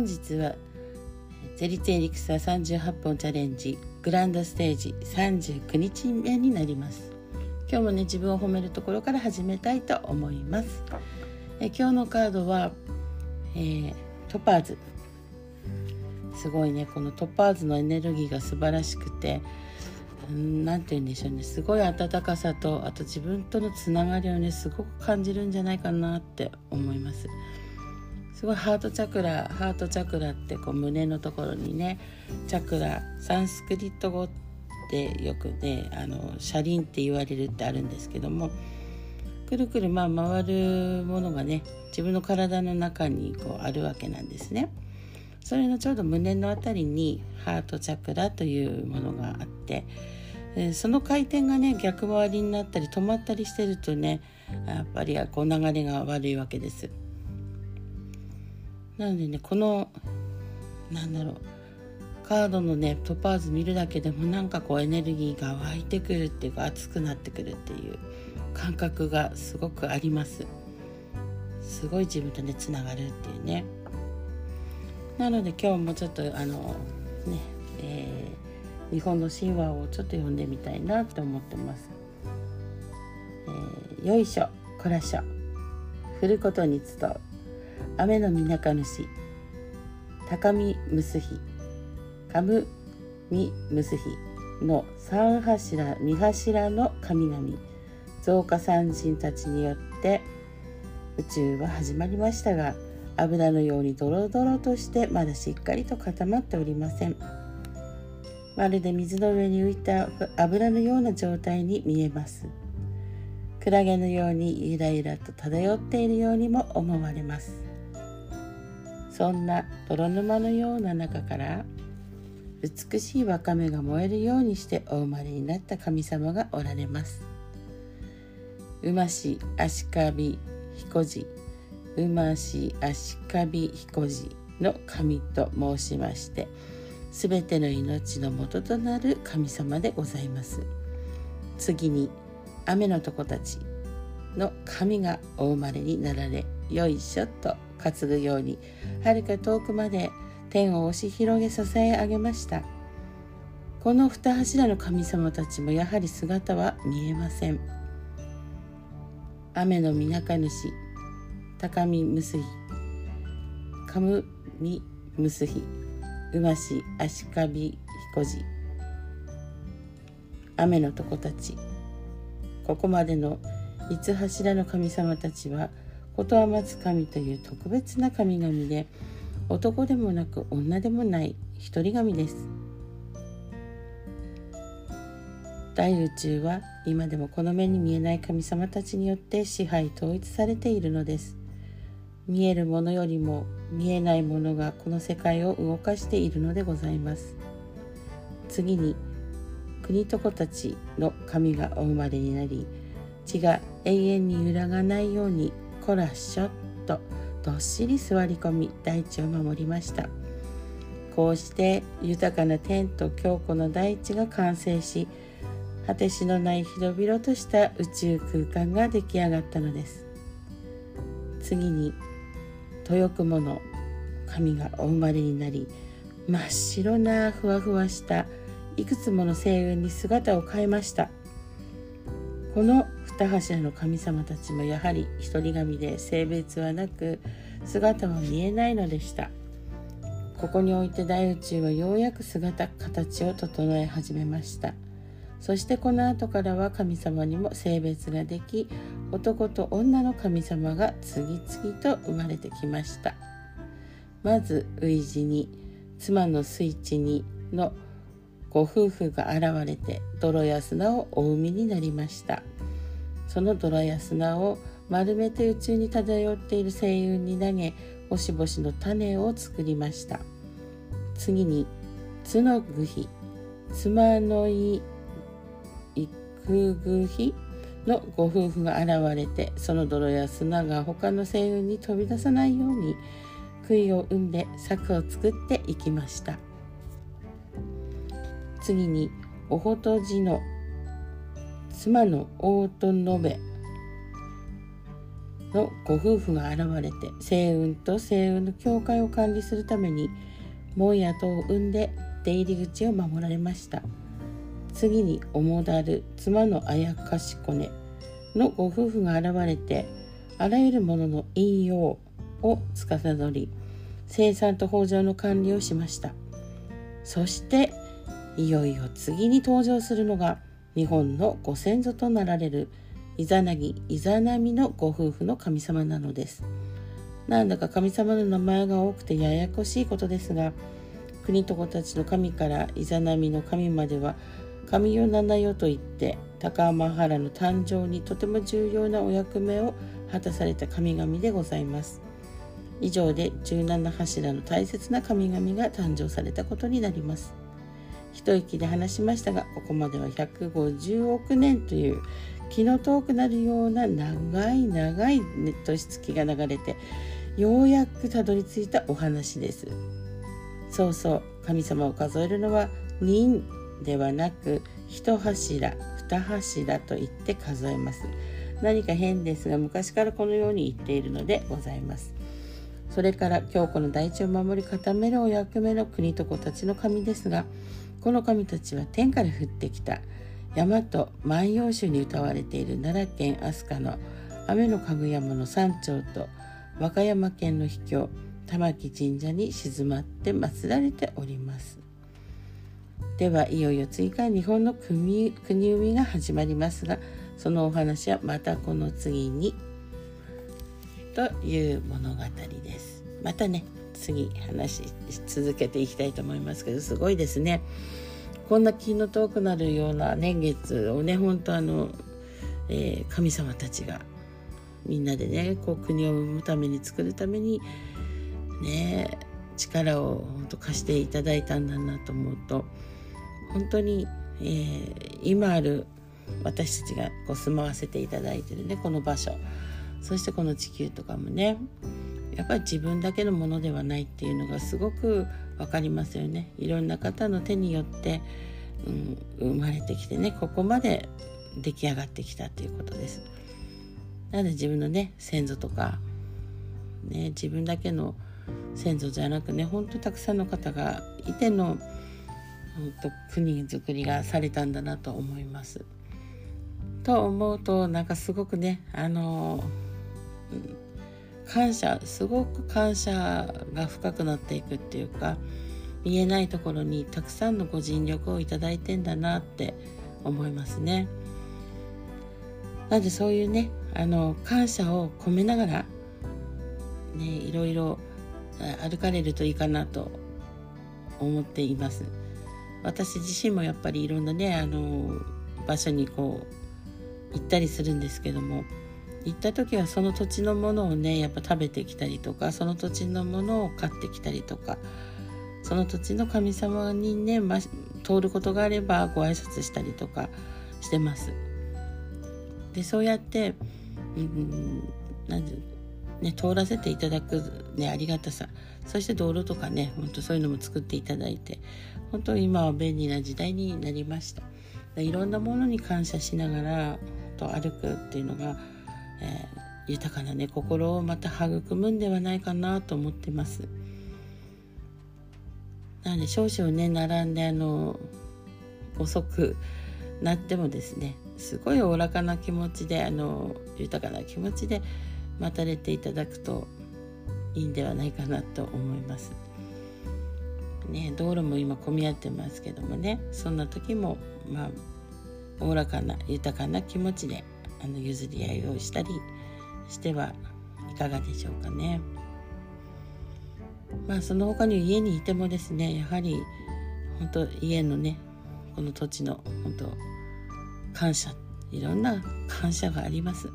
本日はゼリツエリクサ38本チャレンジグランドステージ39日目になります。今日もね自分を褒めるところから始めたいと思います。え今日のカードは、えー、トパーズ。すごいねこのトパーズのエネルギーが素晴らしくて何て言うんでしょうね。すごい温かさとあと自分とのつながりをねすごく感じるんじゃないかなって思います。すごいハートチャクラハートチャクラってこう胸のところにねチャクラサンスクリット語ってよくねあの車輪って言われるってあるんですけどもくるくるまあ回るものがね自分の体の中にこうあるわけなんですね。それのちょうど胸の辺りにハートチャクラというものがあってその回転がね逆回りになったり止まったりしてるとねやっぱりこう流れが悪いわけです。なのでねこのなんだろうカードのねトパーズ見るだけでもなんかこうエネルギーが湧いてくるっていうか熱くなってくるっていう感覚がすごくあります。すごい自分とねつながるっていうね。なので今日もちょっとあのね、えー、日本の神話をちょっと読んでみたいなって思ってます。えー、よいしょこらしょ振ることに集う雨のみなか主。高みむすひ。かむみむすひ。の三柱三柱の神々。増加三神たちによって宇宙は始まりましたが油のようにドロドロとしてまだしっかりと固まっておりません。まるで水の上に浮いた油のような状態に見えます。クラゲのようにゆらゆらと漂っているようにも思われます。そんな泥沼のような中から美しいわかめが燃えるようにしてお生まれになった神様がおられます。馬し足利彦路馬し足利彦路の神と申しましてすべての命の元となる神様でございます。次に雨のとこたちの神がお生まれになられよいしょと。担ぐようにはるか遠くまで天を押し広げ支え上げました。この二柱の神様たちもやはり姿は見えません。雨のみなか主高見むすひかむみむすひうまし足利彦路雨のとこたちここまでの五柱の神様たちはことは松神という特別な神々で男でもなく女でもない一人神です。大宇宙は今でもこの目に見えない神様たちによって支配統一されているのです。見えるものよりも見えないものがこの世界を動かしているのでございます。次に国と子たちの神がお生まれになり血が永遠に揺らがないようにこらしょっとどっしり座り込み大地を守りました。こうして豊かな天と強固な大地が完成し果てしのない広々とした宇宙空間が出来上がったのです。次に豊雲の神がお生まれになり真っ白なふわふわしたいくつもの星雲に姿を変えました。この二柱の神様たちもやはり一人神で性別はなく姿は見えないのでした。ここにおいて大宇宙はようやく姿形を整え始めました。そしてこの後からは神様にも性別ができ男と女の神様が次々と生まれてきました。まず初陣に妻のスイッチにのご夫婦が現れて泥や砂をお産みになりました。その泥や砂を丸めて宇宙に漂っている星雲に投げ星々の種を作りました。次に角の具肥妻のい空宮妃のご夫婦が現れてその泥や砂が他の星雲に飛び出さないように杭を生んで柵を作っていきました。次におほとじの妻の大と延べのご夫婦が現れて星雲と星雲の教会を管理するために門や戸を生んで出入り口を守られました。次におもだる妻のあやかしこねのご夫婦が現れてあらゆるものの引用を司り生産と豊穣の管理をしました。そしていよいよ次に登場するのが日本のご先祖となられるイザナギイザナミのご夫婦の神様なのです。なんだか神様の名前が多くてややこしいことですが国と子たちの神からイザナミの神までは神よ七よと言って高天原の誕生にとても重要なお役目を果たされた神々でございます。以上で17柱の大切な神々が誕生されたことになります。一息で話しましたがここまでは150億年という気の遠くなるような長い長い年月が流れてようやくたどり着いたお話です。そうそう神様を数えるのは人ではなく一柱二柱と言って数えます。何か変ですが昔からこのように言っているのでございます。それから京子の大地を守り固めるお役目の国と子たちの神ですがこの神たちは天から降ってきた。山と万葉集に歌われている。奈良県飛鳥の。雨のかぐ山の山頂と。和歌山県の秘境。玉城神社に静まって祀られております。ではいよいよ次から日本の国国生みが始まりますがそのお話はまたこの次に。という物語です。またね。次話し続けていきたいと思いますけどすごいですね。こんな気の遠くなるような年月をね本当あの、えー、神様たちがみんなでねこう国を生むために作るためにね力を本当貸していただいたんだなと思うと本当に、えー、今ある私たちがこう住まわせていただいてるねこの場所。そしてこの地球とかもねやっぱり自分だけのものではないっていうのがすごく分かりますよねいろんな方の手によって、うん、生まれてきてねここまで出来上がってきたっていうことですなので自分のね先祖とか、ね、自分だけの先祖じゃなくねほんとたくさんの方がいての本当国づくりがされたんだなと思います。と思うとなんかすごくねあのうん感謝すごく感謝が深くなっていくっていうか見えないところにたくさんのご尽力をいただいてんだなって思いますね。なのでそういうねあの感謝を込めながらねいろいろ歩かれるといいかなと思っています。私自身もやっぱりいろんなねあの場所にこう行ったりするんですけども行った時はその土地のものをねやっぱ食べてきたりとかその土地のものを買ってきたりとかその土地の神様にね、ま、通ることがあればご挨拶したりとかしてます。でそうやって、うん、なんね、通らせていただく、ね、ありがたさそして道路とかねほんとそういうのも作っていただいて本当今は便利な時代になりましたいろんなものに感謝しながらと歩くっていうのが、えー、豊かなね心をまた育むんではないかなと思ってますなので少々ね並んであの遅くなってもですねすごいおおらかな気持ちであの豊かな気持ちで待たれていただくといいんではないかなと思います。ね、道路も今混み合ってますけどもねそんな時もまあおおらかな豊かな気持ちであの譲り合いをしたりしてはいかがでしょうかね。まあその他に家にいてもですねやはり本当家のねこの土地の本当感謝いろんな感謝があります。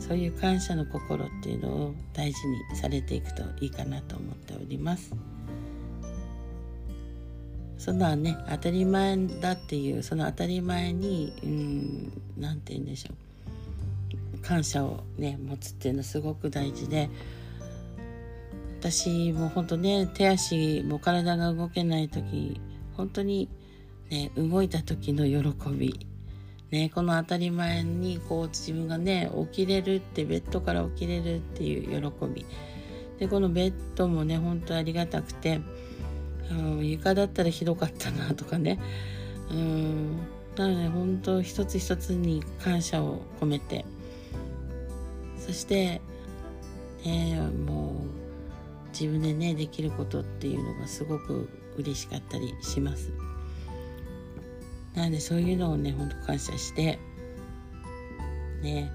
そういう感謝の心っていうのを大事にされていくといいかなと思っておりますそんなね当たり前だっていうその当たり前にうん何て言うんでしょう。感謝をね持つっていうのはすごく大事で。私も本当ね手足も体が動けない時本当にね動いた時の喜び。ね、この当たり前にこう自分がね起きれるってベッドから起きれるっていう喜び。でこのベッドもね本当ありがたくて、うん、床だったらひどかったなとかね。うん。なので本当一つ一つに感謝を込めて。そしてねもう自分でねできることっていうのがすごく嬉しかったりします。なのでそういうのをねほんと感謝してね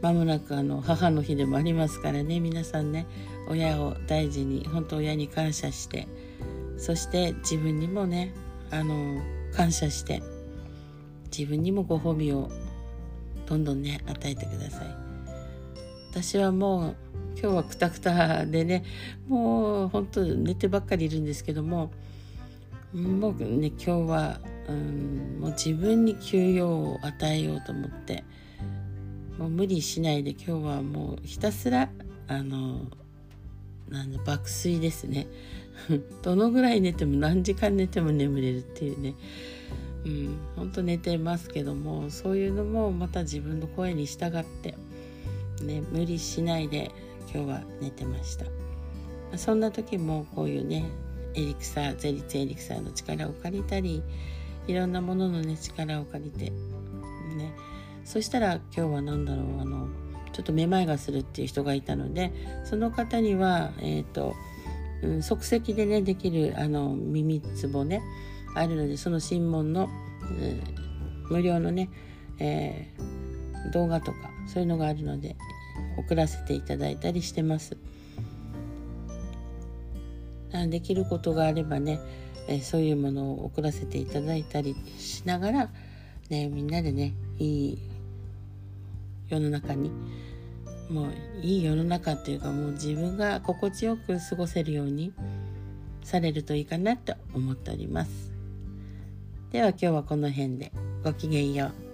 まもなくあの母の日でもありますからね皆さんね親を大事に本当親に感謝してそして自分にもねあの感謝して自分にもご褒美をどんどんね与えてください。私はもう今日はくたくたでねもう本当寝てばっかりいるんですけどももうね今日は、うん、もう自分に休養を与えようと思ってもう無理しないで今日はもうひたすらあのなん爆睡ですね。どのぐらい寝ても何時間寝ても眠れるっていうね。うん本当寝てますけどもそういうのもまた自分の声に従ってね無理しないで今日は寝てました。そんな時もこういうねエリクサーゼリツエリクサーの力を借りたりいろんなもののね力を借りてねそしたら今日は何だろうあのちょっとめまいがするっていう人がいたのでその方にはえっ、ー、と、うん、即席でねできるあの耳つぼねあるのでその新聞の、うん、無料のね、えー、動画とかそういうのがあるので送らせていただいたりしてます。できることがあればね、えー、そういうものを送らせていただいたりしながら、ね、みんなでねいい世の中にもういい世の中っていうかもう自分が心地よく過ごせるようにされるといいかなと思っております。では今日はこの辺でごきげんよう。